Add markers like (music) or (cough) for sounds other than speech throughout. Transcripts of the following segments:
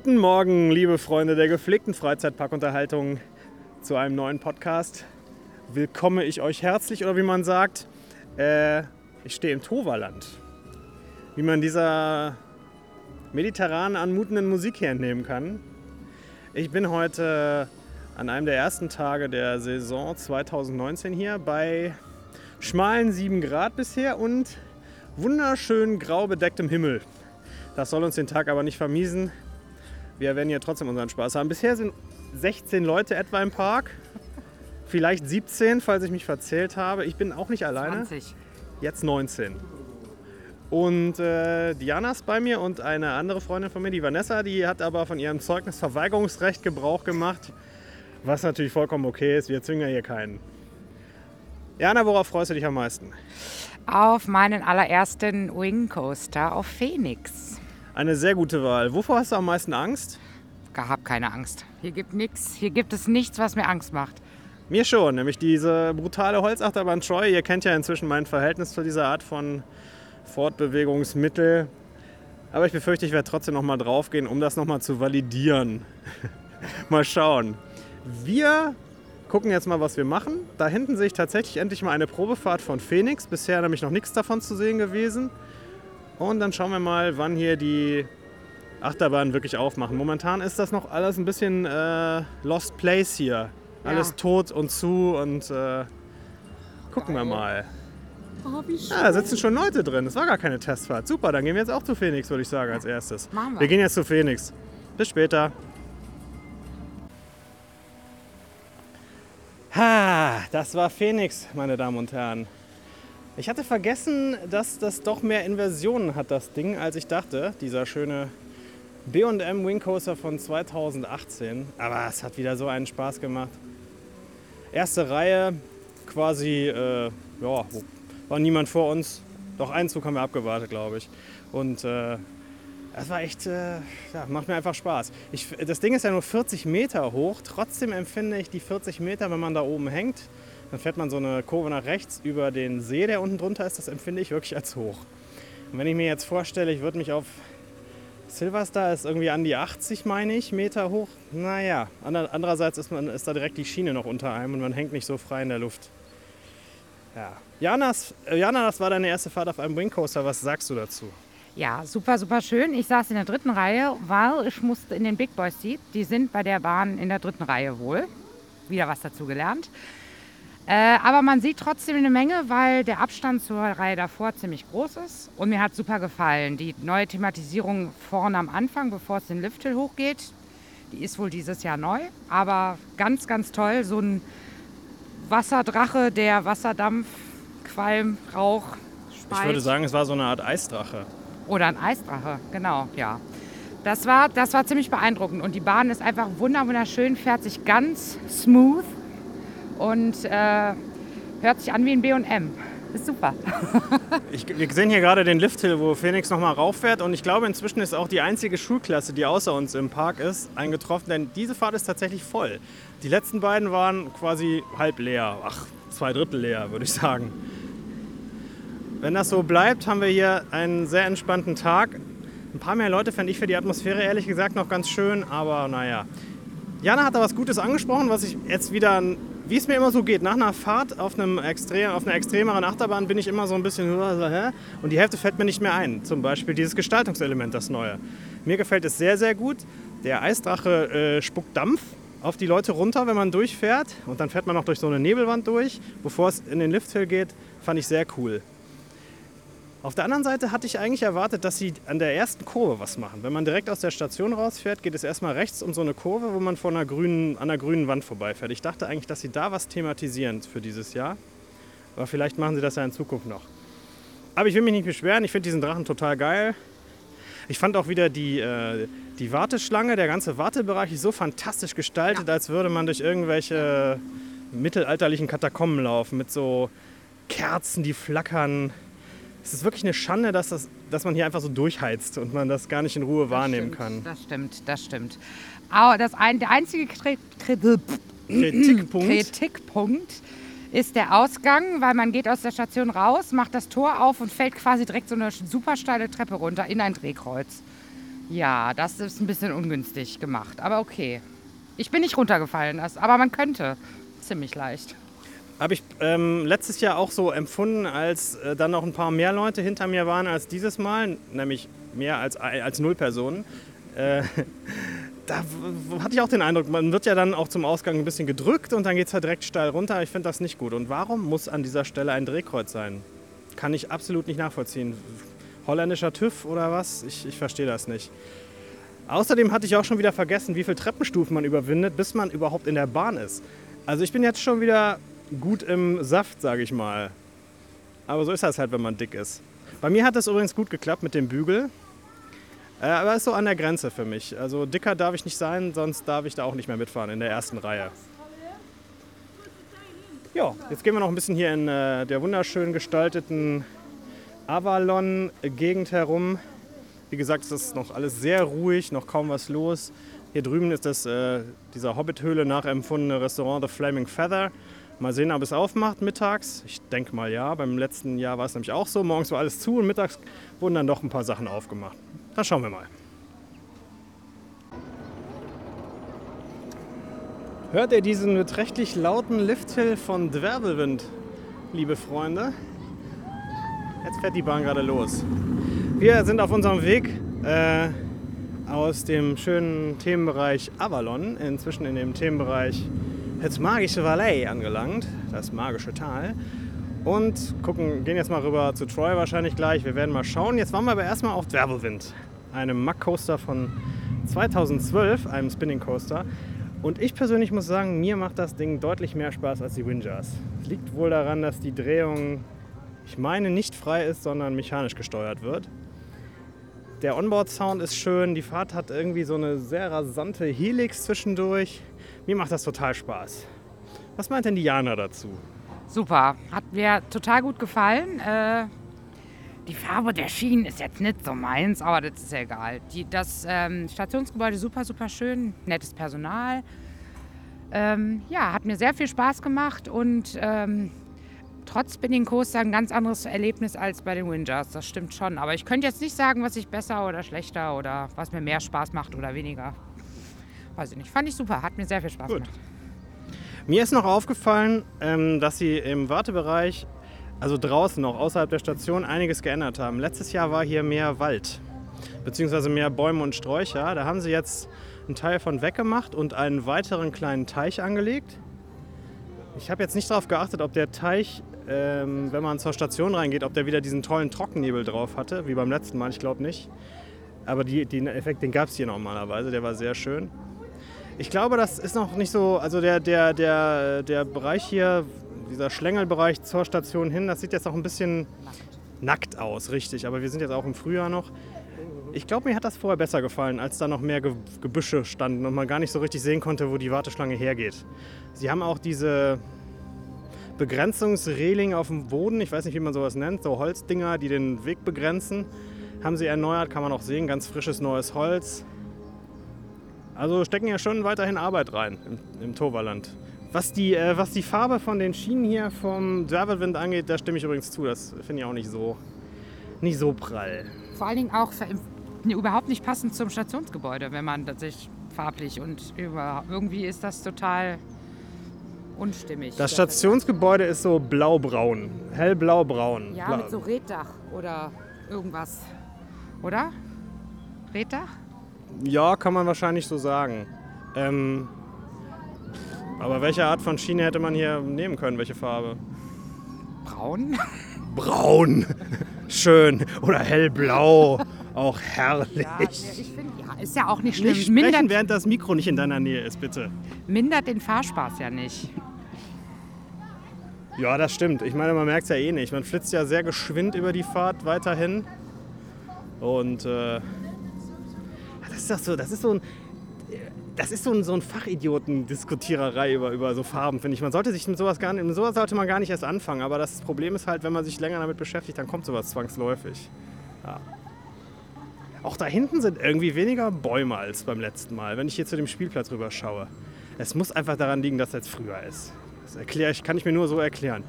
Guten Morgen, liebe Freunde der gepflegten Freizeitparkunterhaltung, zu einem neuen Podcast. Willkomme ich euch herzlich oder wie man sagt, äh, ich stehe im Toverland. Wie man dieser mediterran anmutenden Musik hier entnehmen kann. Ich bin heute an einem der ersten Tage der Saison 2019 hier bei schmalen 7 Grad bisher und wunderschön grau bedecktem Himmel. Das soll uns den Tag aber nicht vermiesen. Wir werden hier trotzdem unseren Spaß haben. Bisher sind 16 Leute etwa im Park. Vielleicht 17, falls ich mich verzählt habe. Ich bin auch nicht alleine. 20. Jetzt 19. Und äh, Diana ist bei mir und eine andere Freundin von mir, die Vanessa, die hat aber von ihrem Zeugnisverweigerungsrecht Gebrauch gemacht. Was natürlich vollkommen okay ist. Wir zwingen ja hier keinen. Jana, worauf freust du dich am meisten? Auf meinen allerersten Wing Coaster auf Phoenix. Eine sehr gute Wahl. Wovor hast du am meisten Angst? Hab keine Angst. Hier gibt nichts. Hier gibt es nichts, was mir Angst macht. Mir schon, nämlich diese brutale Holzachterbahn Troy. Ihr kennt ja inzwischen mein Verhältnis zu dieser Art von Fortbewegungsmittel. Aber ich befürchte, ich werde trotzdem noch mal draufgehen, um das noch mal zu validieren. (laughs) mal schauen. Wir gucken jetzt mal, was wir machen. Da hinten sehe ich tatsächlich endlich mal eine Probefahrt von Phoenix. Bisher nämlich noch nichts davon zu sehen gewesen. Und dann schauen wir mal, wann hier die Achterbahnen wirklich aufmachen. Momentan ist das noch alles ein bisschen äh, Lost Place hier. Alles Ja. tot und zu und äh, gucken wir mal. Oh. Ja, da sitzen schon Leute drin. Das war gar keine Testfahrt. Super, dann gehen wir jetzt auch zu Phoenix, würde ich sagen, als erstes. Wir. Wir gehen jetzt zu Phoenix. Bis später. Ha, das war Phoenix, meine Damen und Herren. Ich hatte vergessen, dass das doch mehr Inversionen hat, das Ding, als ich dachte. Dieser schöne B&M Wing Coaster von 2018. Aber es hat wieder so einen Spaß gemacht. Erste Reihe, quasi, äh, ja, war niemand vor uns. Doch einen Zug haben wir abgewartet, glaube ich. Und äh, das war echt, äh, ja, macht mir einfach Spaß. Ich, das Ding ist ja nur 40 Meter hoch. Trotzdem empfinde ich die 40 Meter, wenn man da oben hängt, dann fährt man so eine Kurve nach rechts über den See, der unten drunter ist. Das empfinde ich wirklich als hoch. Und wenn ich mir jetzt vorstelle, ich würde mich auf Silverstar ist irgendwie an die 80, meine ich, Meter hoch. Naja, ander- andererseits ist, man, ist da direkt die Schiene noch unter einem und man hängt nicht so frei in der Luft. Ja. Janas, äh, Jana, das war deine erste Fahrt auf einem Wing Coaster. Was sagst du dazu? Ja, super, super schön. Ich saß in der dritten Reihe, weil ich musste in den Big Boy Seat. Die sind bei der Bahn in der dritten Reihe wohl. Wieder was dazu gelernt. Äh, aber man sieht trotzdem eine Menge, weil der Abstand zur Reihe davor ziemlich groß ist. Und mir hat super gefallen. Die neue Thematisierung vorne am Anfang, bevor es den Lifthill hochgeht, die ist wohl dieses Jahr neu. Aber ganz, ganz toll. So ein Wasserdrache, der Wasserdampf, Qualm, Rauch, Ich würde sagen, es war so eine Art Eisdrache. oder ein Eisdrache, genau, ja. Das war, das war ziemlich beeindruckend und die Bahn ist einfach wunder- wunderschön, fährt sich ganz smooth und äh, hört sich an wie ein B&M. Ist super. (laughs) Ich, wir sehen hier gerade den Lifthill, wo Phoenix nochmal rauffährt. Und ich glaube, inzwischen ist auch die einzige Schulklasse, die außer uns im Park ist, eingetroffen. Denn diese Fahrt ist tatsächlich voll. Die letzten beiden waren quasi halb leer. Ach, zwei Drittel leer, würde ich sagen. Wenn das so bleibt, haben wir hier einen sehr entspannten Tag. Ein paar mehr Leute fände ich für die Atmosphäre ehrlich gesagt noch ganz schön. Aber naja. Jana hat da was Gutes angesprochen, was ich jetzt wieder, wie es mir immer so geht, nach einer Fahrt auf, einem extrem, auf einer extremeren Achterbahn bin ich immer so ein bisschen, und die Hälfte fällt mir nicht mehr ein. Zum Beispiel dieses Gestaltungselement, das neue. Mir gefällt es sehr, sehr gut. Der Eisdrache äh, spuckt Dampf auf die Leute runter, wenn man durchfährt. Und dann fährt man noch durch so eine Nebelwand durch. Bevor es in den Lifthill geht, fand ich sehr cool. Auf der anderen Seite hatte ich eigentlich erwartet, dass sie an der ersten Kurve was machen. Wenn man direkt aus der Station rausfährt, geht es erstmal rechts um so eine Kurve, wo man vor einer grünen, an einer grünen Wand vorbeifährt. Ich dachte eigentlich, dass sie da was thematisieren für dieses Jahr. Aber vielleicht machen sie das ja in Zukunft noch. Aber ich will mich nicht beschweren, ich finde diesen Drachen total geil. Ich fand auch wieder die, äh, die Warteschlange, der ganze Wartebereich ist so fantastisch gestaltet, als würde man durch irgendwelche mittelalterlichen Katakomben laufen mit so Kerzen, die flackern. Es ist wirklich eine Schande, dass, das, dass man hier einfach so durchheizt und man das gar nicht in Ruhe wahrnehmen das kann. stimmt, Das stimmt, das stimmt. Aber das ein, der einzige Kri Kri Kritikpunkt. Kritikpunkt ist der Ausgang, weil man geht aus der Station raus, macht das Tor auf und fällt quasi direkt so eine super steile Treppe runter in ein Drehkreuz. Ja, das ist ein bisschen ungünstig gemacht, aber okay. Ich bin nicht runtergefallen, aber man könnte. Ziemlich leicht. Habe ich ähm, letztes Jahr auch so empfunden, als äh, dann noch ein paar mehr Leute hinter mir waren als dieses Mal, nämlich mehr als, als null Personen. Äh, (laughs) da hatte ich auch den Eindruck, man wird ja dann auch zum Ausgang ein bisschen gedrückt und dann geht es halt direkt steil runter. Ich finde das nicht gut. Und warum muss an dieser Stelle ein Drehkreuz sein? Kann ich absolut nicht nachvollziehen. Holländischer TÜV oder was? Ich, ich verstehe das nicht. Außerdem hatte ich auch schon wieder vergessen, wie viele Treppenstufen man überwindet, bis man überhaupt in der Bahn ist. Also ich bin jetzt schon wieder gut im Saft, sage ich mal. Aber so ist das halt, wenn man dick ist. Bei mir hat es übrigens gut geklappt mit dem Bügel. Äh, aber ist so an der Grenze für mich. Also dicker darf ich nicht sein, sonst darf ich da auch nicht mehr mitfahren in der ersten Reihe. Ja, jetzt gehen wir noch ein bisschen hier in äh, der wunderschön gestalteten Avalon-Gegend herum. Wie gesagt, es ist noch alles sehr ruhig, noch kaum was los. Hier drüben ist das äh, dieser Hobbit-Höhle nachempfundene Restaurant The Flaming Feather. Mal sehen, ob es aufmacht mittags. Ich denke mal ja. Beim letzten Jahr war es nämlich auch so. Morgens war alles zu und mittags wurden dann doch ein paar Sachen aufgemacht. Da schauen wir mal. Hört ihr diesen beträchtlich lauten Lifthill von Dwerbelwind, liebe Freunde? Jetzt fährt die Bahn gerade los. Wir sind auf unserem Weg äh, aus dem schönen Themenbereich Avalon, inzwischen in dem Themenbereich das magische Valley angelangt, das magische Tal. Und gucken, gehen jetzt mal rüber zu Troy wahrscheinlich gleich. Wir werden mal schauen. Jetzt waren wir aber erstmal auf Dwerbelwind, einem Mack Coaster von 2012, einem Spinning Coaster. Und ich persönlich muss sagen, mir macht das Ding deutlich mehr Spaß als die Windjars. Es liegt wohl daran, dass die Drehung, ich meine, nicht frei ist, sondern mechanisch gesteuert wird. Der Onboard-Sound ist schön, die Fahrt hat irgendwie so eine sehr rasante Helix zwischendurch. Mir macht das total Spaß. Was meint denn Diana dazu? Super, hat mir total gut gefallen. Äh, die Farbe der Schienen ist jetzt nicht so meins, aber das ist ja egal. Die, das ähm, Stationsgebäude super, super schön, nettes Personal. Ähm, ja, hat mir sehr viel Spaß gemacht und ähm, trotz Spinning Coaster ein ganz anderes Erlebnis als bei den Windjars. Das stimmt schon. Aber ich könnte jetzt nicht sagen, was ich besser oder schlechter oder was mir mehr Spaß macht oder weniger. Weiß ich nicht. Fand ich super, hat mir sehr viel Spaß Gut. gemacht. Mir ist noch aufgefallen, ähm, dass sie im Wartebereich, also draußen noch außerhalb der Station, einiges geändert haben. Letztes Jahr war hier mehr Wald, beziehungsweise mehr Bäume und Sträucher. Da haben sie jetzt einen Teil von weggemacht und einen weiteren kleinen Teich angelegt. Ich habe jetzt nicht darauf geachtet, ob der Teich, ähm, wenn man zur Station reingeht, ob der wieder diesen tollen Trockennebel drauf hatte, wie beim letzten Mal. Ich glaube nicht. Aber die, den Effekt, den gab es hier normalerweise. Der war sehr schön. Ich glaube, das ist noch nicht so, also der, der, der, der Bereich hier, dieser Schlängelbereich zur Station hin, das sieht jetzt noch ein bisschen nackt aus, richtig. Aber wir sind jetzt auch im Frühjahr noch. Ich glaube, mir hat das vorher besser gefallen, als da noch mehr Ge Gebüsche standen und man gar nicht so richtig sehen konnte, wo die Warteschlange hergeht. Sie haben auch diese Begrenzungsreling auf dem Boden, ich weiß nicht, wie man sowas nennt, so Holzdinger, die den Weg begrenzen, haben sie erneuert, kann man auch sehen, ganz frisches neues Holz. Also stecken ja schon weiterhin Arbeit rein im, im Toverland. Was die, äh, was die Farbe von den Schienen hier vom Dwervelwind angeht, da stimme ich übrigens zu. Das finde ich auch nicht so, nicht so prall. Vor allen Dingen auch nee, überhaupt nicht passend zum Stationsgebäude, wenn man tatsächlich farblich und über, irgendwie ist das total unstimmig. Das Stationsgebäude ist so blaubraun, hellblaubraun. Ja, Blau- mit so Reddach oder irgendwas. Oder? Reddach? ja, kann man wahrscheinlich so sagen. Ähm, aber welche Art von Schiene hätte man hier nehmen können? Welche Farbe? Braun? (laughs) Braun, schön oder hellblau, auch herrlich. Ja, ich finde, ja, ist ja auch nicht schlimm. Nicht sprechen, mindert, während das Mikro nicht in deiner Nähe ist, bitte. mindert den Fahrspaß ja nicht. Ja, das stimmt. Ich meine, man merkt es ja eh nicht. Man flitzt ja sehr geschwind über die Fahrt weiterhin. Und äh, das ist doch so, das ist so ein. Das ist so ein, so ein Fachidioten-Diskutiererei über, über so Farben, finde ich. Man sollte sich mit sowas gar nicht, mit sowas sollte man gar nicht erst anfangen. Aber das Problem ist halt, wenn man sich länger damit beschäftigt, dann kommt sowas zwangsläufig. Ja. Auch da hinten sind irgendwie weniger Bäume als beim letzten Mal, wenn ich hier zu dem Spielplatz rüber schaue. Es muss einfach daran liegen, dass es jetzt früher ist. Das erkläre ich, kann ich mir nur so erklären.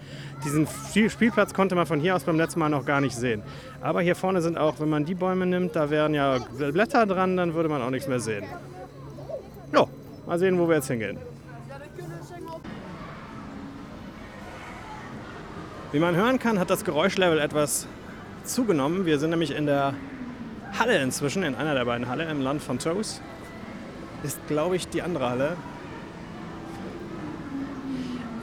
Diesen Spielplatz konnte man von hier aus beim letzten Mal noch gar nicht sehen. Aber hier vorne sind auch, wenn man die Bäume nimmt, da wären ja Blätter dran, dann würde man auch nichts mehr sehen. Ja, mal sehen, wo wir jetzt hingehen. Wie man hören kann, hat das Geräuschlevel etwas zugenommen. Wir sind nämlich in der Halle inzwischen, in einer der beiden Halle im Land von Toes. Ist, glaube ich, die andere Halle.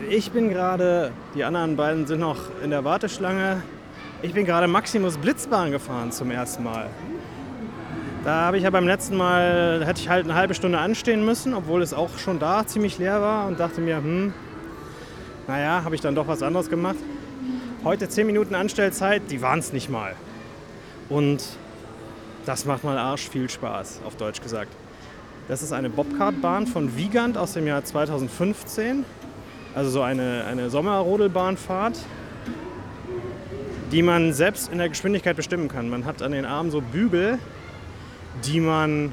Ich bin gerade, die anderen beiden sind noch in der Warteschlange. Ich bin gerade Maximus Blitzbahn gefahren zum ersten Mal. Da habe ich ja beim letzten Mal, hätte ich halt eine halbe Stunde anstehen müssen, obwohl es auch schon da ziemlich leer war und dachte mir, hm, naja, habe ich dann doch was anderes gemacht. Heute 10 Minuten Anstellzeit, die waren es nicht mal. Und das macht mal arsch viel Spaß, auf Deutsch gesagt. Das ist eine Bobcartbahn von Wiegand aus dem Jahr 2015. Also so eine, eine Sommerrodelbahnfahrt, die man selbst in der Geschwindigkeit bestimmen kann. Man hat an den Armen so Bügel, die man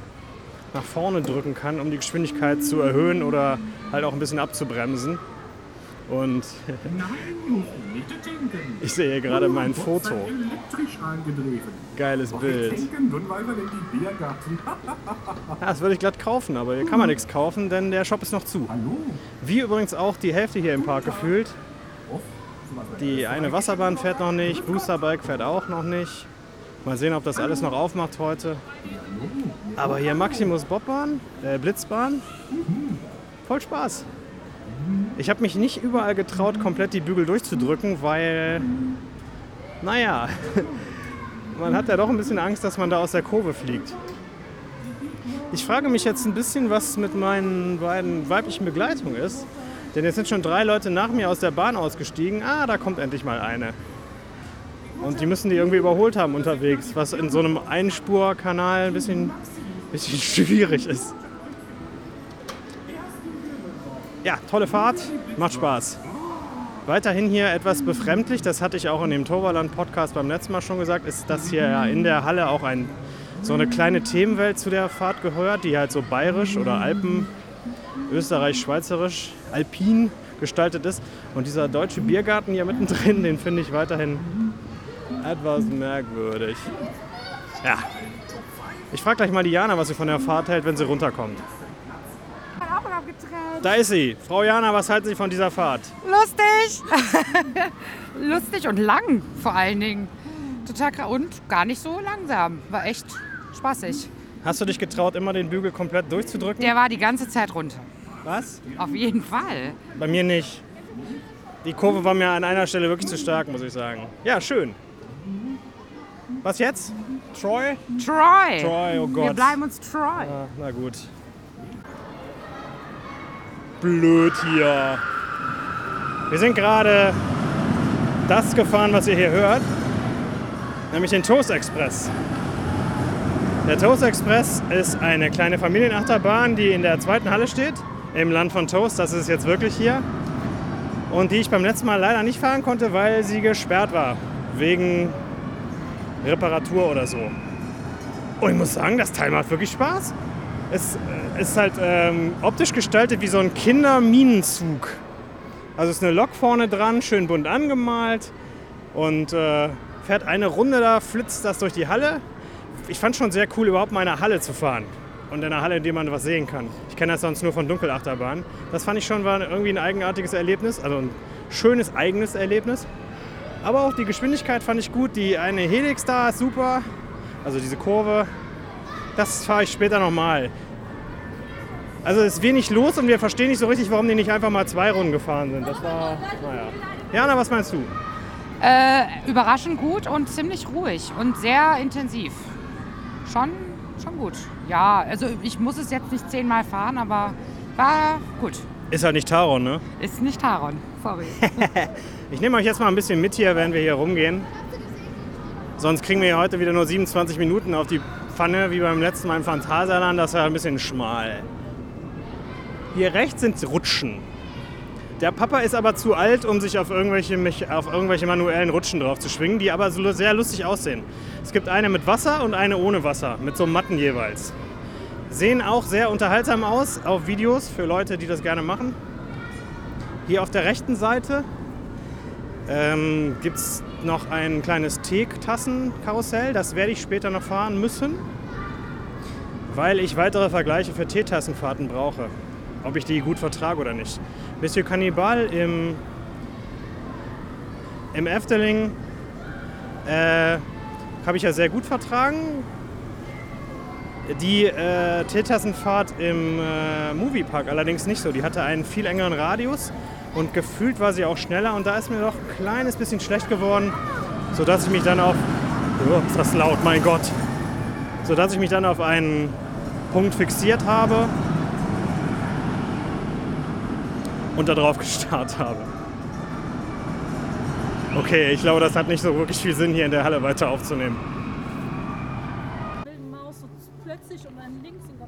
nach vorne drücken kann, um die Geschwindigkeit zu erhöhen oder halt auch ein bisschen abzubremsen. Und (laughs) ich sehe hier gerade mein Foto. Geiles Bild. Das würde ich glatt kaufen, aber hier kann man nichts kaufen, denn der Shop ist noch zu. Wie übrigens auch die Hälfte hier im Park gefühlt. Die eine Wasserbahn fährt noch nicht, Boosterbike fährt auch noch nicht. Mal sehen, ob das alles noch aufmacht heute. Aber hier Maximus Bobbahn, äh Blitzbahn, voll Spaß. Ich habe mich nicht überall getraut, komplett die Bügel durchzudrücken, weil, naja, (laughs) man hat ja doch ein bisschen Angst, dass man da aus der Kurve fliegt. Ich frage mich jetzt ein bisschen, was mit meinen beiden weiblichen Begleitungen ist. Denn jetzt sind schon drei Leute nach mir aus der Bahn ausgestiegen. Ah, da kommt endlich mal eine. Und die müssen die irgendwie überholt haben unterwegs, was in so einem Einspurkanal ein bisschen, bisschen (laughs) schwierig ist. Ja, tolle Fahrt, macht Spaß. Weiterhin hier etwas befremdlich, das hatte ich auch in dem Toverland-Podcast beim letzten Mal schon gesagt, ist, dass hier ja in der Halle auch ein, so eine kleine Themenwelt zu der Fahrt gehört, die halt so bayerisch oder Alpen, Österreich, Schweizerisch, alpin gestaltet ist. Und dieser deutsche Biergarten hier mittendrin, den finde ich weiterhin etwas merkwürdig. Ja. Ich frage gleich mal Diana, was sie von der Fahrt hält, wenn sie runterkommt. Da ist sie. Frau Jana, was halten Sie von dieser Fahrt? Lustig. (laughs) Lustig und lang vor allen Dingen. Total und gar nicht so langsam. War echt spaßig. Hast du dich getraut, immer den Bügel komplett durchzudrücken? Der war die ganze Zeit runter. Was? Auf jeden Fall. Bei mir nicht. Die Kurve war mir an einer Stelle wirklich zu stark, muss ich sagen. Ja, schön. Was jetzt? Troy? Troy. Troy, oh Gott. Wir bleiben uns Troy. Ah, na gut blöd hier. Wir sind gerade das gefahren, was ihr hier hört, nämlich den Toast Express. Der Toast Express ist eine kleine Familienachterbahn, die in der zweiten Halle steht, im Land von Toast. Das ist jetzt wirklich hier. Und die ich beim letzten Mal leider nicht fahren konnte, weil sie gesperrt war. Wegen Reparatur oder so. Und ich muss sagen, das Teil macht wirklich Spaß. Es äh, ist halt ähm, optisch gestaltet wie so ein Kinderminenzug. Also es ist eine Lok vorne dran, schön bunt angemalt und äh, fährt eine Runde da, flitzt das durch die Halle. Ich fand schon sehr cool, überhaupt mal in einer Halle zu fahren. Und in einer Halle, in der man was sehen kann. Ich kenne das sonst nur von Dunkelachterbahnen. Das fand ich schon war irgendwie ein eigenartiges Erlebnis, also ein schönes eigenes Erlebnis. Aber auch die Geschwindigkeit fand ich gut. Die eine Helix da ist super. Also diese Kurve, das fahre ich später nochmal. Also es ist wenig los und wir verstehen nicht so richtig, warum die nicht einfach mal zwei Runden gefahren sind. Das war, naja. Jana, was meinst du? Äh, überraschend gut und ziemlich ruhig und sehr intensiv. Schon, schon gut. Ja, also ich muss es jetzt nicht zehnmal fahren, aber war gut. Ist halt nicht Taron, ne? Ist nicht Taron, sorry. (laughs) ich nehme euch jetzt mal ein bisschen mit hier, während wir hier rumgehen. Sonst kriegen wir heute wieder nur 27 Minuten auf die Pfanne, wie beim letzten Mal im Phantasialand. Das war ein bisschen schmal. Hier rechts sind Rutschen. Der Papa ist aber zu alt, um sich auf irgendwelche, auf irgendwelche manuellen Rutschen drauf zu schwingen, die aber sehr lustig aussehen. Es gibt eine mit Wasser und eine ohne Wasser, mit so Matten jeweils. Sehen auch sehr unterhaltsam aus auf Videos für Leute, die das gerne machen. Hier auf der rechten Seite ähm, gibt es noch ein kleines Teetassenkarussell. Das werde ich später noch fahren müssen, weil ich weitere Vergleiche für Teetassenfahrten brauche. Ob ich die gut vertrage oder nicht. Monsieur Cannibal im, im Efteling äh, habe ich ja sehr gut vertragen. Die äh, Teetassenfahrt im äh, Moviepark allerdings nicht so. Die hatte einen viel engeren Radius und gefühlt war sie auch schneller und da ist mir doch ein kleines bisschen schlecht geworden, sodass ich mich dann auf. Oh, ist das laut, mein Gott! Sodass ich mich dann auf einen Punkt fixiert habe und darauf gestarrt habe. Okay, ich glaube, das hat nicht so wirklich viel Sinn, hier in der Halle weiter aufzunehmen.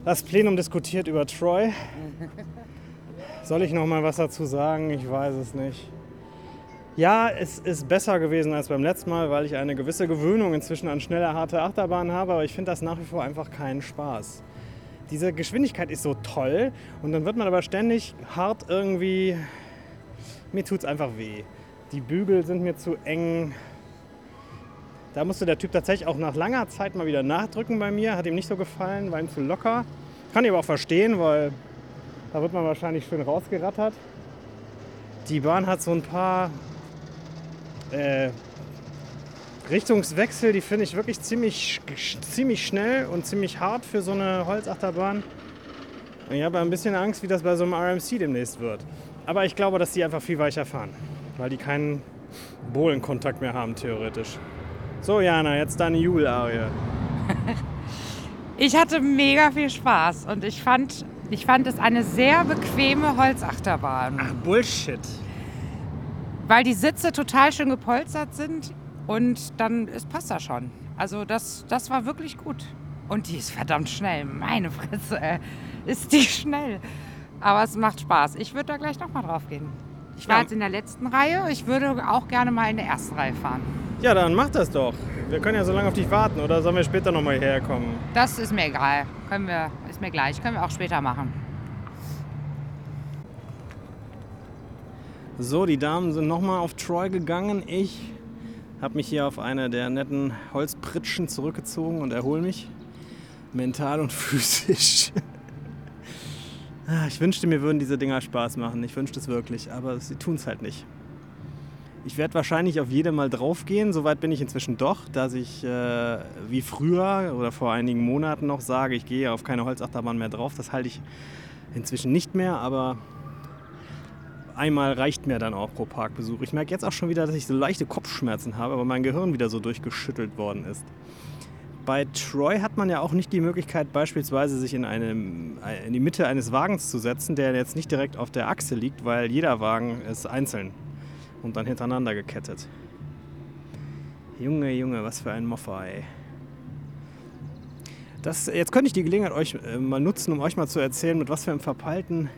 Das Plenum diskutiert über Troy. Soll ich noch mal was dazu sagen? Ich weiß es nicht. Ja, es ist besser gewesen als beim letzten Mal, weil ich eine gewisse Gewöhnung inzwischen an schnelle, harte Achterbahnen habe, aber ich finde das nach wie vor einfach keinen Spaß. Diese Geschwindigkeit ist so toll und dann wird man aber ständig hart irgendwie. Mir tut es einfach weh. Die Bügel sind mir zu eng. Da musste der Typ tatsächlich auch nach langer Zeit mal wieder nachdrücken bei mir. Hat ihm nicht so gefallen, war ihm zu locker. Kann ich aber auch verstehen, weil da wird man wahrscheinlich schön rausgerattert. Die Bahn hat so ein paar äh, Richtungswechsel, die finde ich wirklich ziemlich, ziemlich schnell und ziemlich hart für so eine Holzachterbahn. Und ich habe ein bisschen Angst, wie das bei so einem RMC demnächst wird. Aber ich glaube, dass die einfach viel weicher fahren, weil die keinen Bohlenkontakt mehr haben, theoretisch. So, Jana, jetzt deine Jubelarie. (laughs) ich hatte mega viel Spaß und ich fand, ich fand es eine sehr bequeme Holzachterbahn. Ach, Bullshit. Weil die Sitze total schön gepolstert sind und dann es passt das schon. Also das, das war wirklich gut. Und die ist verdammt schnell. Meine Fresse, ey. ist die schnell. Aber es macht Spaß. Ich würde da gleich nochmal drauf gehen. Ich war ja. jetzt in der letzten Reihe. Ich würde auch gerne mal in der ersten Reihe fahren. Ja, dann mach das doch. Wir können ja so lange auf dich warten oder sollen wir später nochmal hierher kommen? Das ist mir egal. Können wir, ist mir gleich. Können wir auch später machen. So, die Damen sind nochmal auf Troy gegangen. Ich habe mich hier auf eine der netten Holzpritschen zurückgezogen und erhole mich. Mental und (laughs) physisch. Ah, ich wünschte, mir würden diese Dinger Spaß machen. Ich wünschte es wirklich, aber sie tun es halt nicht. Ich werde wahrscheinlich auf jede mal draufgehen. Soweit bin ich inzwischen doch, dass ich äh, wie früher oder vor einigen Monaten noch sage, ich gehe auf keine Holzachterbahn mehr drauf. Das halte ich inzwischen nicht mehr, aber einmal reicht mir dann auch pro Parkbesuch. Ich merke jetzt auch schon wieder, dass ich so leichte Kopfschmerzen habe, weil mein Gehirn wieder so durchgeschüttelt worden ist. Bei Troy hat man ja auch nicht die Möglichkeit, beispielsweise sich in, einem, in die Mitte eines Wagens zu setzen, der jetzt nicht direkt auf der Achse liegt, weil jeder Wagen ist einzeln und dann hintereinander gekettet. Junge, Junge, was für ein Moffa, ey. Das, jetzt könnte ich die Gelegenheit euch äh, mal nutzen, um euch mal zu erzählen, mit was für einem verpeilten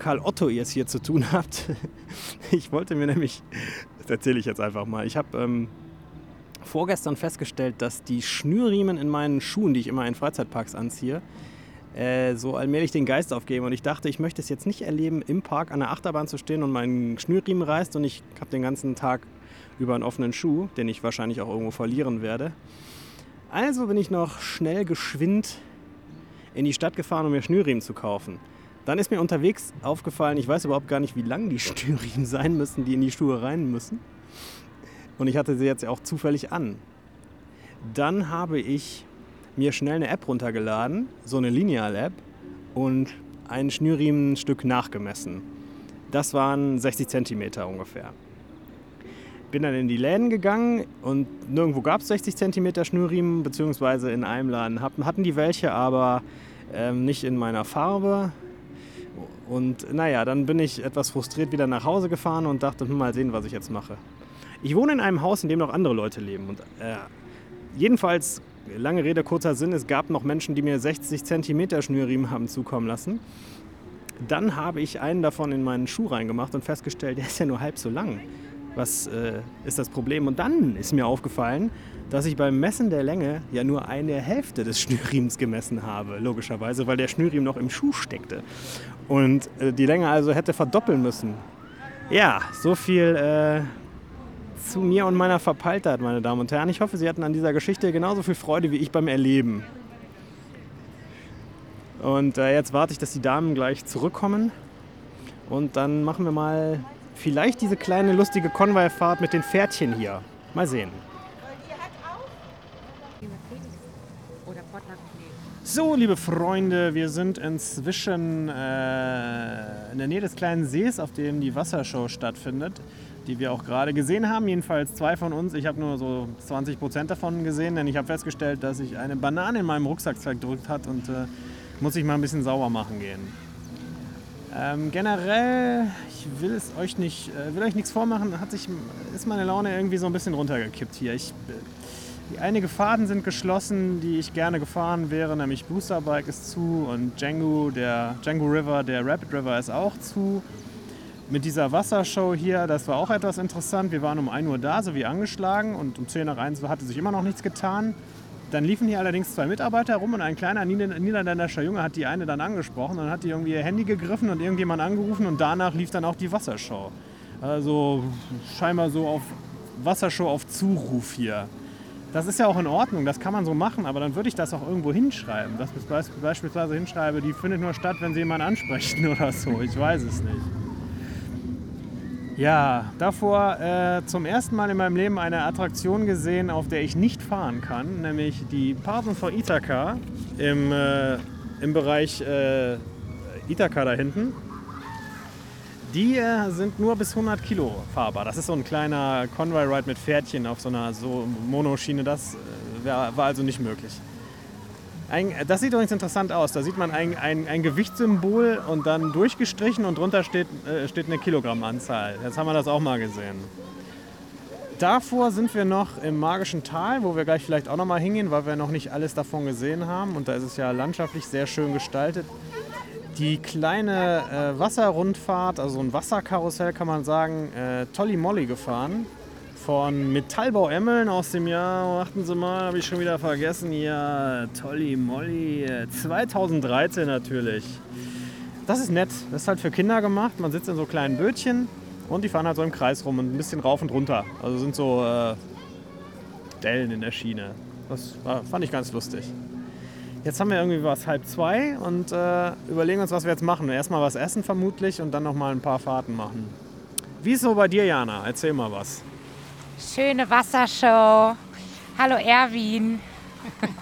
Karl Otto ihr es hier zu tun habt. (laughs) Ich wollte mir nämlich, das erzähle ich jetzt einfach mal, ich habe ähm, vorgestern festgestellt, dass die Schnürriemen in meinen Schuhen, die ich immer in Freizeitparks anziehe, äh, so allmählich den Geist aufgeben. Und ich dachte, ich möchte es jetzt nicht erleben, im Park an der Achterbahn zu stehen und mein Schnürriemen reißt und ich habe den ganzen Tag über einen offenen Schuh, den ich wahrscheinlich auch irgendwo verlieren werde. Also bin ich noch schnell geschwind in die Stadt gefahren, um mir Schnürriemen zu kaufen. Dann ist mir unterwegs aufgefallen, ich weiß überhaupt gar nicht, wie lang die Schnürriemen sein müssen, die in die Schuhe rein müssen. Und ich hatte sie jetzt auch zufällig an. Dann habe ich mir schnell eine App runtergeladen, so eine Lineal-App, und ein Schnürriemenstück nachgemessen. Das waren 60 cm ungefähr. Bin dann in die Läden gegangen und nirgendwo gab es 60 cm Schnürriemen, beziehungsweise in einem Laden hatten die welche, aber ähm, nicht in meiner Farbe. Und naja, dann bin ich etwas frustriert wieder nach Hause gefahren und dachte, hm, mal sehen, was ich jetzt mache. Ich wohne in einem Haus, in dem noch andere Leute leben. Und äh, jedenfalls lange Rede, kurzer Sinn, es gab noch Menschen, die mir 60 cm Schnürriemen haben zukommen lassen. Dann habe ich einen davon in meinen Schuh reingemacht und festgestellt, der ist ja nur halb so lang. Was äh, ist das Problem? Und dann ist mir aufgefallen, dass ich beim Messen der Länge ja nur eine Hälfte des Schnürriemens gemessen habe, logischerweise, weil der Schnürriemen noch im Schuh steckte. Und äh, die Länge also hätte verdoppeln müssen. Ja, so viel äh, zu mir und meiner Verpeiltheit, meine Damen und Herren. Ich hoffe, Sie hatten an dieser Geschichte genauso viel Freude wie ich beim Erleben. Und äh, jetzt warte ich, dass die Damen gleich zurückkommen. Und dann machen wir mal vielleicht diese kleine lustige Konvoifahrt mit den Pferdchen hier. Mal sehen. So, liebe Freunde, wir sind inzwischen äh, in der Nähe des kleinen Sees, auf dem die Wassershow stattfindet, die wir auch gerade gesehen haben. Jedenfalls zwei von uns. Ich habe nur so 20 Prozent davon gesehen, denn ich habe festgestellt, dass sich eine Banane in meinem Rucksack verdrückt hat und äh, muss ich mal ein bisschen sauber machen gehen. Ähm, generell, ich will es euch nicht, äh, will euch nichts vormachen, hat sich, ist meine Laune irgendwie so ein bisschen runtergekippt hier. Ich, einige Faden sind geschlossen, die ich gerne gefahren wäre, nämlich Booster Bike ist zu und Django, der Django River, der Rapid River ist auch zu. Mit dieser Wassershow hier, das war auch etwas interessant. Wir waren um 1 Uhr da, so wie angeschlagen, und um 10 nach 1 hatte sich immer noch nichts getan. Dann liefen hier allerdings zwei Mitarbeiter rum und ein kleiner niederländischer Junge hat die eine dann angesprochen und hat die irgendwie ihr Handy gegriffen und irgendjemand angerufen und danach lief dann auch die Wassershow. Also scheinbar so auf Wassershow auf Zuruf hier. Das ist ja auch in Ordnung, das kann man so machen, aber dann würde ich das auch irgendwo hinschreiben. Dass ich beispielsweise hinschreibe, die findet nur statt, wenn sie jemanden ansprechen (laughs) oder so. Ich weiß es nicht. Ja, davor äh, zum ersten Mal in meinem Leben eine Attraktion gesehen, auf der ich nicht fahren kann, nämlich die Parsen von Ithaka im, äh, im Bereich äh, Ithaka da hinten. Die äh, sind nur bis 100 Kilo fahrbar. Das ist so ein kleiner Convoy-Ride mit Pferdchen auf so einer so Monoschiene. Das äh, war also nicht möglich. Ein, das sieht übrigens interessant aus. Da sieht man ein, ein, ein Gewichtssymbol und dann durchgestrichen und drunter steht, äh, steht eine Kilogrammanzahl. Jetzt haben wir das auch mal gesehen. Davor sind wir noch im magischen Tal, wo wir gleich vielleicht auch noch mal hingehen, weil wir noch nicht alles davon gesehen haben. Und da ist es ja landschaftlich sehr schön gestaltet. Die kleine äh, Wasserrundfahrt, also ein Wasserkarussell kann man sagen, äh, Tolly Molly gefahren von Metallbau Emmeln aus dem Jahr, warten Sie mal, habe ich schon wieder vergessen, ja, Tolly Molly, 2013 natürlich. Das ist nett, das ist halt für Kinder gemacht, man sitzt in so kleinen Bötchen und die fahren halt so im Kreis rum und ein bisschen rauf und runter. Also sind so äh, Dellen in der Schiene. Das war, fand ich ganz lustig. Jetzt haben wir irgendwie was halb zwei und äh, überlegen uns, was wir jetzt machen. Erstmal was essen vermutlich und dann nochmal ein paar Fahrten machen. Wie ist es so bei dir, Jana? Erzähl mal was. Schöne Wassershow. Hallo Erwin. (laughs)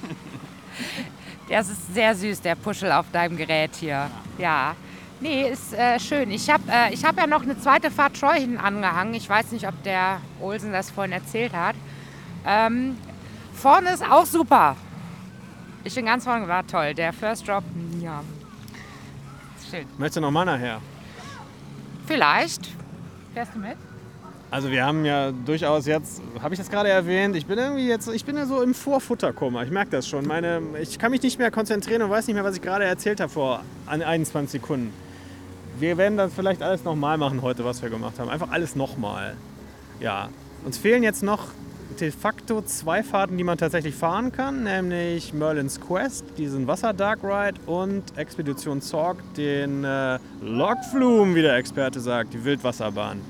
Das ist sehr süß, der Puschel auf deinem Gerät hier. Ja. Nee, ist äh, schön. Ich habe äh, hab ja noch eine zweite Fahrt hinten angehangen. Ich weiß nicht, ob der Olsen das vorhin erzählt hat. Ähm, vorne ist auch super. Ich bin ganz vorne, war toll. Der First Drop, ja. Schön. Möchtest du nochmal nachher? Vielleicht. Fährst du mit? Also wir haben ja durchaus jetzt, habe ich das gerade erwähnt, ich bin irgendwie jetzt, ich bin ja so im Vorfutterkoma. Ich merke das schon. Meine, ich kann mich nicht mehr konzentrieren und weiß nicht mehr, was ich gerade erzählt habe vor 21 Sekunden. Wir werden das vielleicht alles nochmal machen heute, was wir gemacht haben. Einfach alles nochmal. Ja. Uns fehlen jetzt noch de facto zwei Fahrten, die man tatsächlich fahren kann, nämlich Merlin's Quest, diesen Wasser-Dark Ride und Expedition Zorg, den äh, Logflume, wie der Experte sagt, die Wildwasserbahn.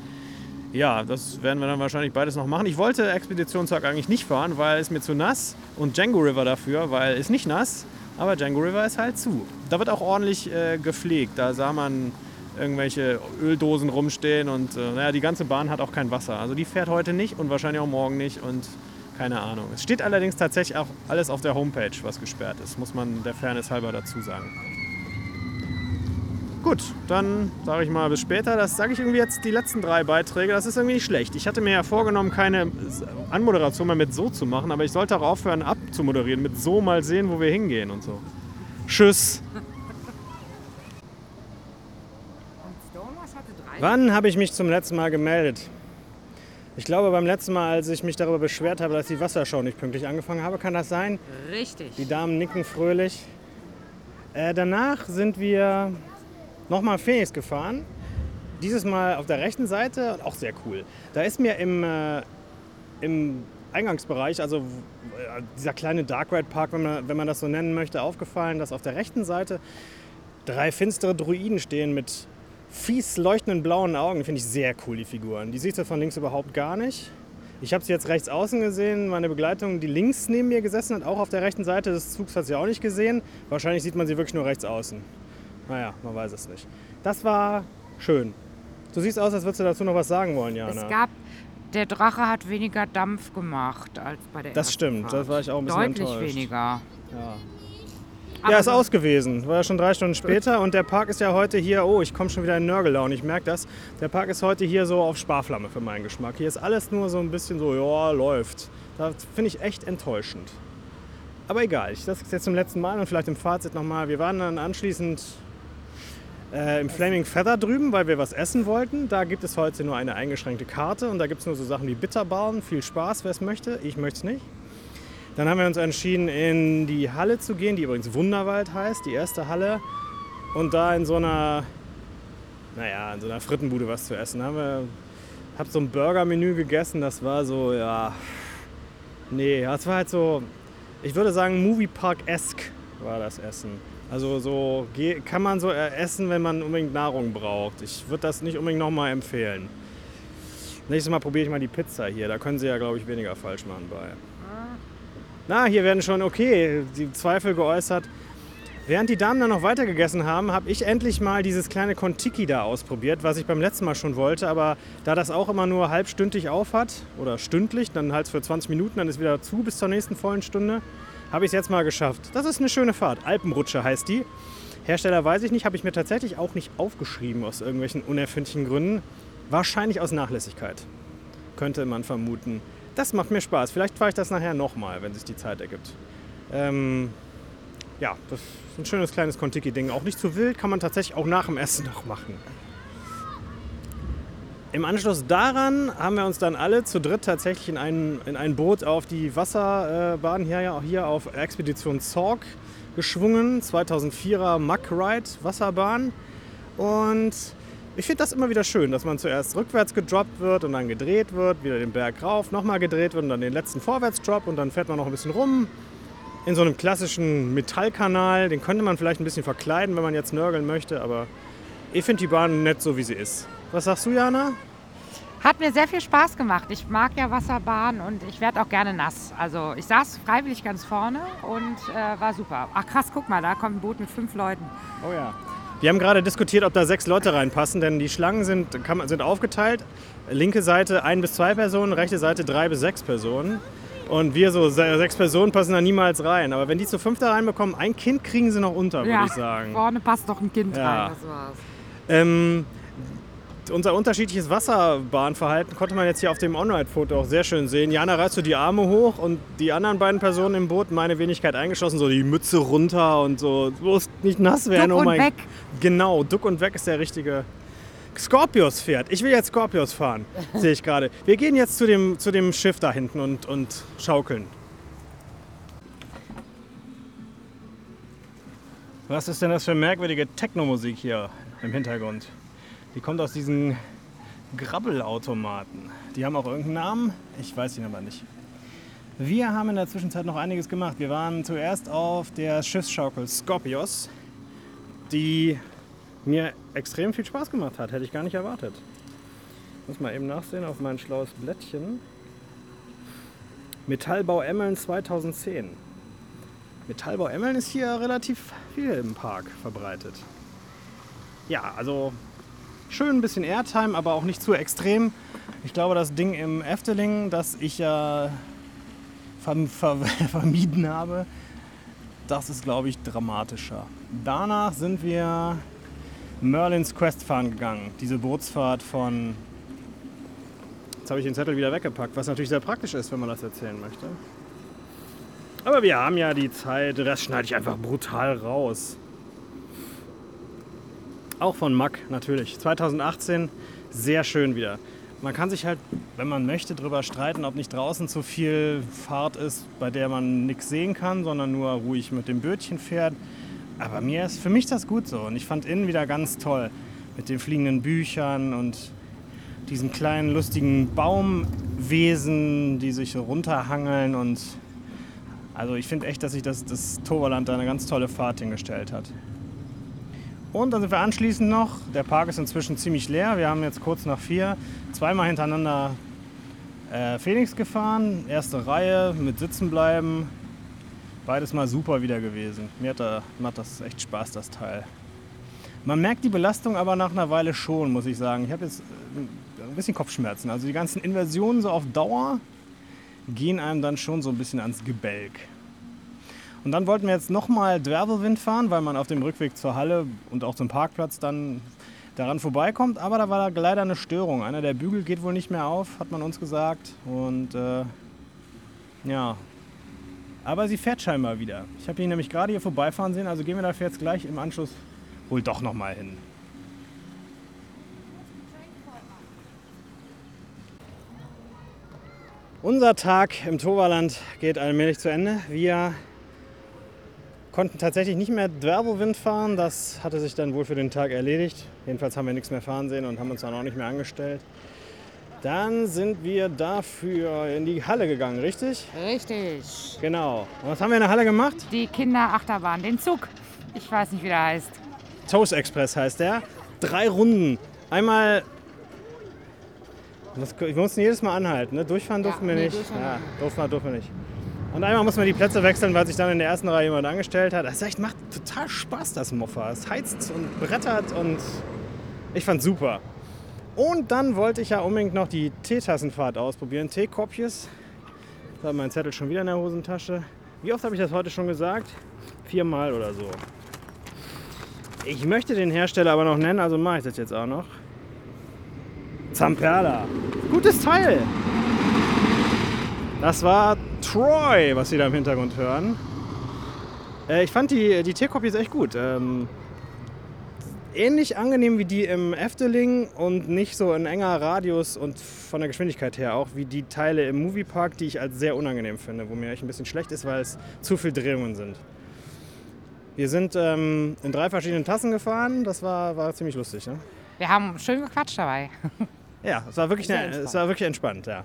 Ja, das werden wir dann wahrscheinlich beides noch machen. Ich wollte Expeditionstag eigentlich nicht fahren, weil es mir zu nass und Django River dafür, weil es nicht nass, aber Django River ist halt zu. Da wird auch ordentlich äh, gepflegt. Da sah man irgendwelche Öldosen rumstehen und äh, naja, die ganze Bahn hat auch kein Wasser. Also die fährt heute nicht und wahrscheinlich auch morgen nicht und keine Ahnung. Es steht allerdings tatsächlich auch alles auf der Homepage, was gesperrt ist, muss man der Fairness halber dazu sagen. Gut, dann sage ich mal bis später. Das sage ich irgendwie jetzt die letzten drei Beiträge. Das ist irgendwie nicht schlecht. Ich hatte mir ja vorgenommen, keine Anmoderation mehr mit so zu machen, aber ich sollte auch aufhören abzumoderieren. Mit so mal sehen, wo wir hingehen und so. Tschüss. Wann habe ich mich zum letzten Mal gemeldet? Ich glaube, beim letzten Mal, als ich mich darüber beschwert habe, dass die Wassershow nicht pünktlich angefangen habe, kann das sein? Richtig. Die Damen nicken fröhlich. Äh, danach sind wir nochmal Phoenix gefahren. Dieses Mal auf der rechten Seite, auch sehr cool. Da ist mir im, äh, im Eingangsbereich, also äh, dieser kleine Dark Ride Park, wenn man, wenn man das so nennen möchte, aufgefallen, dass auf der rechten Seite drei finstere Druiden stehen mit fies leuchtenden blauen Augen. Finde ich sehr cool, die Figuren. Die siehst du von links überhaupt gar nicht. Ich habe sie jetzt rechts außen gesehen. Meine Begleitung, die links neben mir gesessen hat, auch auf der rechten Seite des Zugs, hat sie auch nicht gesehen. Wahrscheinlich sieht man sie wirklich nur rechts außen. Naja, man weiß es nicht. Das war schön. Du siehst aus, als würdest du dazu noch was sagen wollen, Jana. Es gab, der Drache hat weniger Dampf gemacht als bei der Das ersten stimmt, Fahrt. das war ich auch ein bisschen Deutlich enttäuscht. weniger. Ja. Ja, ist aus gewesen. War ja schon drei Stunden später und der Park ist ja heute hier, oh, ich komme schon wieder in Nörgelaune, ich merke das. Der Park ist heute hier so auf Sparflamme für meinen Geschmack. Hier ist alles nur so ein bisschen so, ja, läuft. Das finde ich echt enttäuschend. Aber egal, ich das jetzt zum letzten Mal und vielleicht im Fazit nochmal. Wir waren dann anschließend äh, im Flaming Feather drüben, weil wir was essen wollten. Da gibt es heute nur eine eingeschränkte Karte und da gibt es nur so Sachen wie Bitterballen. Viel Spaß, wer es möchte. Ich möchte es nicht. Dann haben wir uns entschieden, in die Halle zu gehen, die übrigens Wunderwald heißt, die erste Halle. Und da in so einer, naja, in so einer Frittenbude was zu essen. Haben wir, hab so ein Burger-Menü gegessen, das war so, ja, nee, das war halt so, ich würde sagen, Moviepark-esque war das Essen. Also so kann man so äh, essen, wenn man unbedingt Nahrung braucht. Ich würde das nicht unbedingt nochmal empfehlen. Nächstes Mal probiere ich mal die Pizza hier. Da können sie ja, glaube ich, weniger falsch machen bei. Na, hier werden schon, okay, die Zweifel geäußert. Während die Damen dann noch weiter gegessen haben, habe ich endlich mal dieses kleine Kontiki da ausprobiert, was ich beim letzten Mal schon wollte. Aber da das auch immer nur halbstündlich auf hat oder stündlich, dann halt für 20 Minuten, dann ist wieder zu bis zur nächsten vollen Stunde, habe ich es jetzt mal geschafft. Das ist eine schöne Fahrt. Alpenrutsche heißt die. Hersteller weiß ich nicht, habe ich mir tatsächlich auch nicht aufgeschrieben aus irgendwelchen unerfindlichen Gründen. Wahrscheinlich aus Nachlässigkeit. Könnte man vermuten. Das macht mir Spaß. Vielleicht fahre ich das nachher nochmal, wenn sich die Zeit ergibt. Ähm, ja, das ist ein schönes kleines Kontiki-Ding. Auch nicht zu wild, kann man tatsächlich auch nach dem Essen noch machen. Im Anschluss daran haben wir uns dann alle zu dritt tatsächlich in ein, in ein Boot auf die Wasserbahn hier, hier auf Expedition Zorg geschwungen. 2004er Muck Ride Wasserbahn. Und ich finde das immer wieder schön, dass man zuerst rückwärts gedroppt wird und dann gedreht wird, wieder den Berg rauf, nochmal gedreht wird und dann den letzten Vorwärtsdrop und dann fährt man noch ein bisschen rum. In so einem klassischen Metallkanal. Den könnte man vielleicht ein bisschen verkleiden, wenn man jetzt nörgeln möchte, aber ich finde die Bahn nett so, wie sie ist. Was sagst du, Jana? Hat mir sehr viel Spaß gemacht. Ich mag ja Wasserbahn und ich werde auch gerne nass. Also ich saß freiwillig ganz vorne und äh, war super. Ach krass, guck mal, da kommt ein Boot mit fünf Leuten. Oh ja. Wir haben gerade diskutiert, ob da sechs Leute reinpassen, denn die Schlangen sind, sind aufgeteilt. Linke Seite ein bis zwei Personen, rechte Seite drei bis sechs Personen. Und wir so se- sechs Personen passen da niemals rein. Aber wenn die zu fünf da reinbekommen, ein Kind kriegen sie noch unter, würde ich sagen. vorne passt doch ein Kind Ja. rein. Das war's. Ähm, unser unterschiedliches Wasserbahnverhalten konnte man jetzt hier auf dem On-Ride-Foto auch sehr schön sehen. Jana reißt so die Arme hoch und die anderen beiden Personen im Boot, meine Wenigkeit eingeschlossen, so die Mütze runter und so, bloß nicht nass werden. Duck oh und mein weg. Genau, Duck und weg ist der richtige. Scorpius fährt. Ich will jetzt Scorpius fahren, (laughs) sehe ich gerade. Wir gehen jetzt zu dem, zu dem Schiff da hinten und, und schaukeln. Was ist denn das für merkwürdige Techno-Musik hier im Hintergrund? Die kommt aus diesen Grabbelautomaten. Die haben auch irgendeinen Namen, ich weiß ihn aber nicht. Wir haben in der Zwischenzeit noch einiges gemacht. Wir waren zuerst auf der Schiffsschaukel Scorpios, die mir extrem viel Spaß gemacht hat. Hätte ich gar nicht erwartet. Muss mal eben nachsehen auf mein schlaues Blättchen. Metallbau Emmeln 2010. Metallbau Emmeln ist hier relativ viel im Park verbreitet. Ja, also schön ein bisschen Airtime, aber auch nicht zu extrem. Ich glaube, das Ding im Efteling, das ich ja verm ver (laughs) vermieden habe, das ist, glaube ich, dramatischer. Danach sind wir Merlins Quest fahren gegangen. Diese Bootsfahrt von. Jetzt habe ich den Zettel wieder weggepackt, was natürlich sehr praktisch ist, wenn man das erzählen möchte. Aber wir haben ja die Zeit, das schneide ich einfach brutal raus. Auch von Mack natürlich. 2018 sehr schön wieder. Man kann sich halt, wenn man möchte, darüber streiten, ob nicht draußen zu viel Fahrt ist, bei der man nichts sehen kann, sondern nur ruhig mit dem Bötchen fährt. Aber mir ist für mich das gut so und ich fand innen wieder ganz toll mit den fliegenden Büchern und diesen kleinen lustigen Baumwesen, die sich runterhangeln und also ich finde echt, dass sich das, das Toverland da eine ganz tolle Fahrt hingestellt hat. Und dann sind wir anschließend noch, der Park ist inzwischen ziemlich leer, wir haben jetzt kurz nach vier zweimal hintereinander äh, Phoenix gefahren, erste Reihe mit Sitzen bleiben, beides mal super wieder gewesen. Mir hat, da, macht das echt Spaß, das Teil. Man merkt die Belastung aber nach einer Weile schon, muss ich sagen. Ich habe jetzt äh, ein bisschen Kopfschmerzen. Also die ganzen Inversionen so auf Dauer gehen einem dann schon so ein bisschen ans Gebälk. Und dann wollten wir jetzt nochmal Dwervelwind fahren, weil man auf dem Rückweg zur Halle und auch zum Parkplatz dann daran vorbeikommt. Aber da war leider eine Störung. Einer der Bügel geht wohl nicht mehr auf, hat man uns gesagt. Und äh, ja, aber sie fährt scheinbar wieder. Ich habe ihn nämlich gerade hier vorbeifahren sehen, also gehen wir dafür jetzt gleich im Anschluss wohl doch nochmal hin. Unser Tag im Toverland geht allmählich zu Ende. Wir konnten tatsächlich nicht mehr Dwerbowind fahren. Das hatte sich dann wohl für den Tag erledigt. Jedenfalls haben wir nichts mehr fahren sehen und haben uns dann auch nicht mehr angestellt. Dann sind wir dafür in die Halle gegangen, richtig? Richtig. Genau. Und was haben wir in der Halle gemacht? Die Kinderachterbahn, den Zug. Ich weiß nicht, wie der heißt. Toast Express heißt der. Drei Runden. Einmal. Wir mussten jedes Mal anhalten. Ne? Durchfahren durften Ja, wir nee, nicht. durchfahren Ja, durften, durften wir nicht. Und einmal mussten wir die Plätze wechseln, weil sich dann in der ersten Reihe jemand angestellt hat. Das echt macht total Spaß, das Moffa. Es heizt und brettert und ich fand's super. Und dann wollte ich ja unbedingt noch die Teetassenfahrt ausprobieren. Teekopjes. Da hat mein Zettel schon wieder in der Hosentasche. Wie oft habe ich das heute schon gesagt? Viermal oder so. Ich möchte den Hersteller aber noch nennen, also mache ich das jetzt auch noch. Zamperla. Gutes Teil. Das war Troy, was Sie da im Hintergrund hören. Äh, ich fand die, die Teekopjes echt gut. Ähm, ähnlich angenehm wie die im Efteling und nicht so in enger Radius und von der Geschwindigkeit her auch wie die Teile im Moviepark, die ich als sehr unangenehm finde, wo mir echt ein bisschen schlecht ist, weil es zu viel Drehungen sind. Wir sind ähm, in drei verschiedenen Tassen gefahren, das war, war ziemlich lustig. Ne? Wir haben schön gequatscht dabei. Ja, es war wirklich, ne, entspannt. es war wirklich entspannt, ja.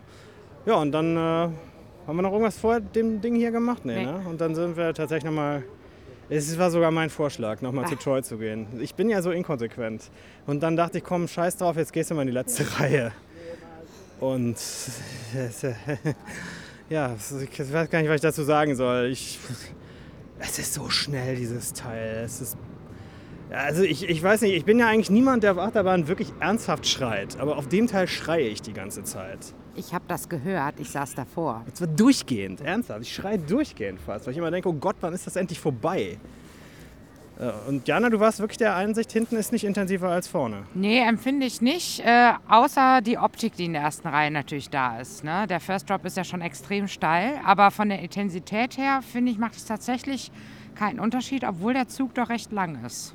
Ja, und dann äh, haben wir noch irgendwas vor dem Ding hier gemacht? Nee, Nee. ne? Und dann sind wir tatsächlich nochmal. Es war sogar mein Vorschlag, nochmal zu Ach. Troy zu gehen. Ich bin ja so inkonsequent. Und dann dachte ich, komm, scheiß drauf, jetzt gehst du mal in die letzte (laughs) Reihe. Und (laughs) ja, ich weiß gar nicht, was ich dazu sagen soll. Ich, es ist so schnell, dieses Teil. Es ist also ich, ich weiß nicht, ich bin ja eigentlich niemand, der auf Achterbahn wirklich ernsthaft schreit. Aber auf dem Teil schreie ich die ganze Zeit. Ich habe das gehört, ich saß davor. Und zwar durchgehend, ernsthaft. Ich schreie durchgehend fast, weil ich immer denke, oh Gott, wann ist das endlich vorbei? Äh, Und Jana, du warst wirklich der Einsicht, hinten ist nicht intensiver als vorne. Nee, empfinde ich nicht. Äh, außer die Optik, die in der ersten Reihe natürlich da ist. Ne? Der First Drop ist ja schon extrem steil. Aber von der Intensität her, finde ich, macht es tatsächlich keinen Unterschied, obwohl der Zug doch recht lang ist.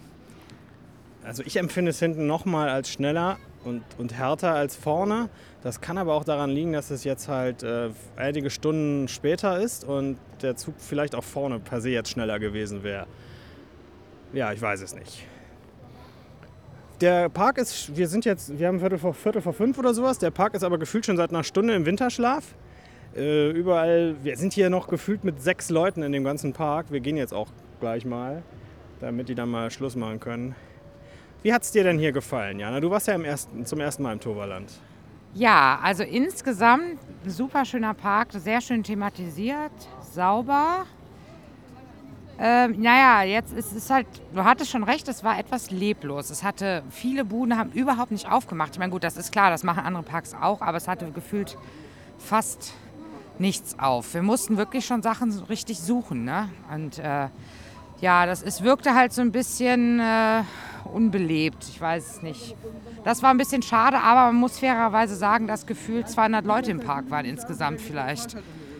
Also ich empfinde es hinten nochmal als schneller und, und härter als vorne. Das kann aber auch daran liegen, dass es jetzt halt äh, einige Stunden später ist und der Zug vielleicht auch vorne per se jetzt schneller gewesen wäre. Ja, ich weiß es nicht. Der Park ist, wir sind jetzt, wir haben Viertel vor, Viertel vor fünf oder sowas. Der Park ist aber gefühlt schon seit einer Stunde im Winterschlaf. Äh, überall, wir sind hier noch gefühlt mit sechs Leuten in dem ganzen Park. Wir gehen jetzt auch gleich mal, damit die dann mal Schluss machen können. Wie hat es dir denn hier gefallen, Jana? Du warst ja ersten, zum ersten Mal im Toverland. Ja, also insgesamt ein super schöner Park, sehr schön thematisiert, sauber. Ähm, naja, jetzt ist es halt, du hattest schon recht, es war etwas leblos. Es hatte, viele Buden haben überhaupt nicht aufgemacht. Ich meine, gut, das ist klar, das machen andere Parks auch, aber es hatte gefühlt fast nichts auf. Wir mussten wirklich schon Sachen richtig suchen, ne? Und äh, ja, das es wirkte halt so ein bisschen äh, unbelebt. Ich weiß es nicht. Das war ein bisschen schade, aber man muss fairerweise sagen, dass gefühlt 200 Leute im Park waren insgesamt vielleicht.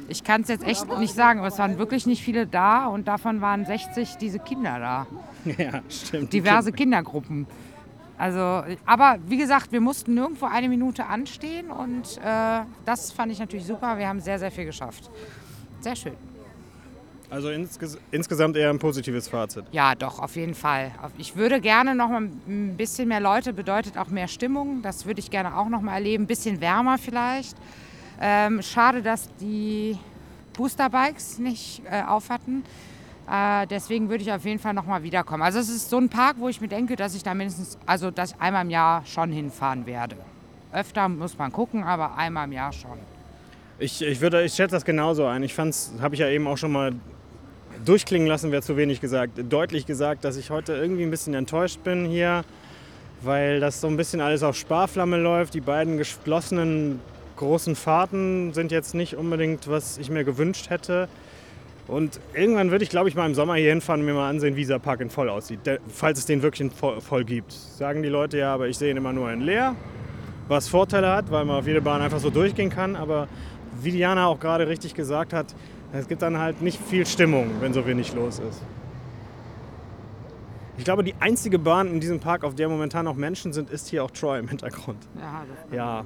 Ich kann es jetzt echt nicht sagen, aber es waren wirklich nicht viele da und davon waren 60 diese Kinder da. (laughs) ja, stimmt. Diverse Kindergruppen. Also, aber wie gesagt, wir mussten nirgendwo eine Minute anstehen und äh, das fand ich natürlich super. Wir haben sehr, sehr viel geschafft. Sehr schön. Also insges insgesamt eher ein positives Fazit. Ja, doch, auf jeden Fall. Ich würde gerne noch mal ein bisschen mehr Leute, bedeutet auch mehr Stimmung. Das würde ich gerne auch noch mal erleben. Ein bisschen wärmer vielleicht. Ähm, schade, dass die Boosterbikes nicht äh, auf hatten. Äh, deswegen würde ich auf jeden Fall nochmal wiederkommen. Also es ist so ein Park, wo ich mir denke, dass ich da mindestens, also dass ich einmal im Jahr schon hinfahren werde. Öfter muss man gucken, aber einmal im Jahr schon. Ich, ich, würde, ich schätze das genauso ein. Ich fand's, habe ich ja eben auch schon mal durchklingen lassen, wäre zu wenig gesagt, deutlich gesagt, dass ich heute irgendwie ein bisschen enttäuscht bin hier, weil das so ein bisschen alles auf Sparflamme läuft. Die beiden geschlossenen großen Fahrten sind jetzt nicht unbedingt, was ich mir gewünscht hätte. Und irgendwann würde ich, glaube ich, mal im Sommer hier hinfahren und mir mal ansehen, wie dieser Park in voll aussieht. Falls es den wirklich in voll, voll, gibt. Sagen die Leute ja, aber ich sehe ihn immer nur in leer. Was Vorteile hat, weil man auf jede Bahn einfach so durchgehen kann. Aber wie Diana auch gerade richtig gesagt hat, es gibt dann halt nicht viel Stimmung, wenn so wenig los ist. Ich glaube, die einzige Bahn in diesem Park, auf der momentan noch Menschen sind, ist hier auch Troy im Hintergrund. Ja, Ja.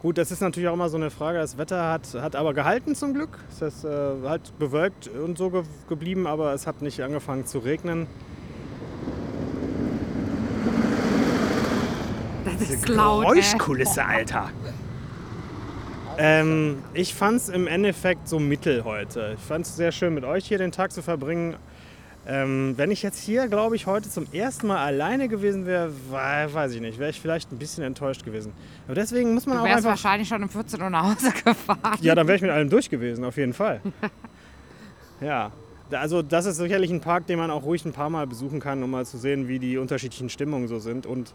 Gut, das ist natürlich auch immer so eine Frage. Das Wetter hat, hat aber gehalten zum Glück. Es ist äh, halt bewölkt und so ge geblieben, aber es hat nicht angefangen zu regnen. das ist laut. Äh. Geräuschkulisse, Alter. Ähm, ich fand es im Endeffekt so mittel heute. Ich fand es sehr schön, mit euch hier den Tag zu verbringen. Ähm, wenn ich jetzt hier, glaube ich, heute zum ersten Mal alleine gewesen wäre, weiß ich nicht, wäre ich vielleicht ein bisschen enttäuscht gewesen. Aber deswegen muss man Du auch wärst einfach... wahrscheinlich schon um 14 Uhr nach Hause gefahren. Ja, dann wäre ich mit allem durch gewesen, auf jeden Fall. (laughs) ja, also das ist sicherlich ein Park, den man auch ruhig ein paar Mal besuchen kann, um mal zu sehen, wie die unterschiedlichen Stimmungen so sind. Und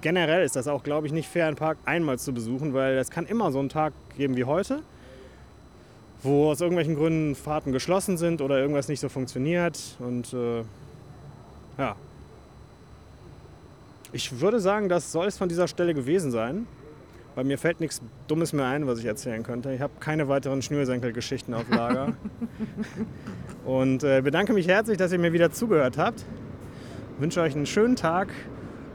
generell ist das auch, glaube ich, nicht fair, einen Park einmal zu besuchen, weil es kann immer so einen Tag geben wie heute, wo aus irgendwelchen Gründen Fahrten geschlossen sind oder irgendwas nicht so funktioniert. Und äh, ja. Ich würde sagen, das soll es von dieser Stelle gewesen sein. Bei mir fällt nichts Dummes mehr ein, was ich erzählen könnte. Ich habe keine weiteren Schnürsenkelgeschichten auf Lager. (laughs) und äh, bedanke mich herzlich, dass ihr mir wieder zugehört habt. Wünsche euch einen schönen Tag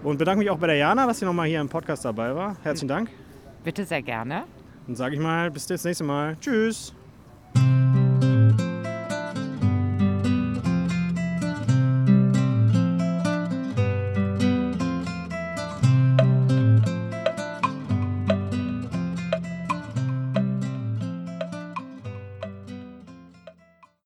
und bedanke mich auch bei der Jana, dass sie nochmal hier im Podcast dabei war. Herzlichen Dank. Bitte sehr gerne. Dann sage ich mal, bis das nächste Mal. Tschüss.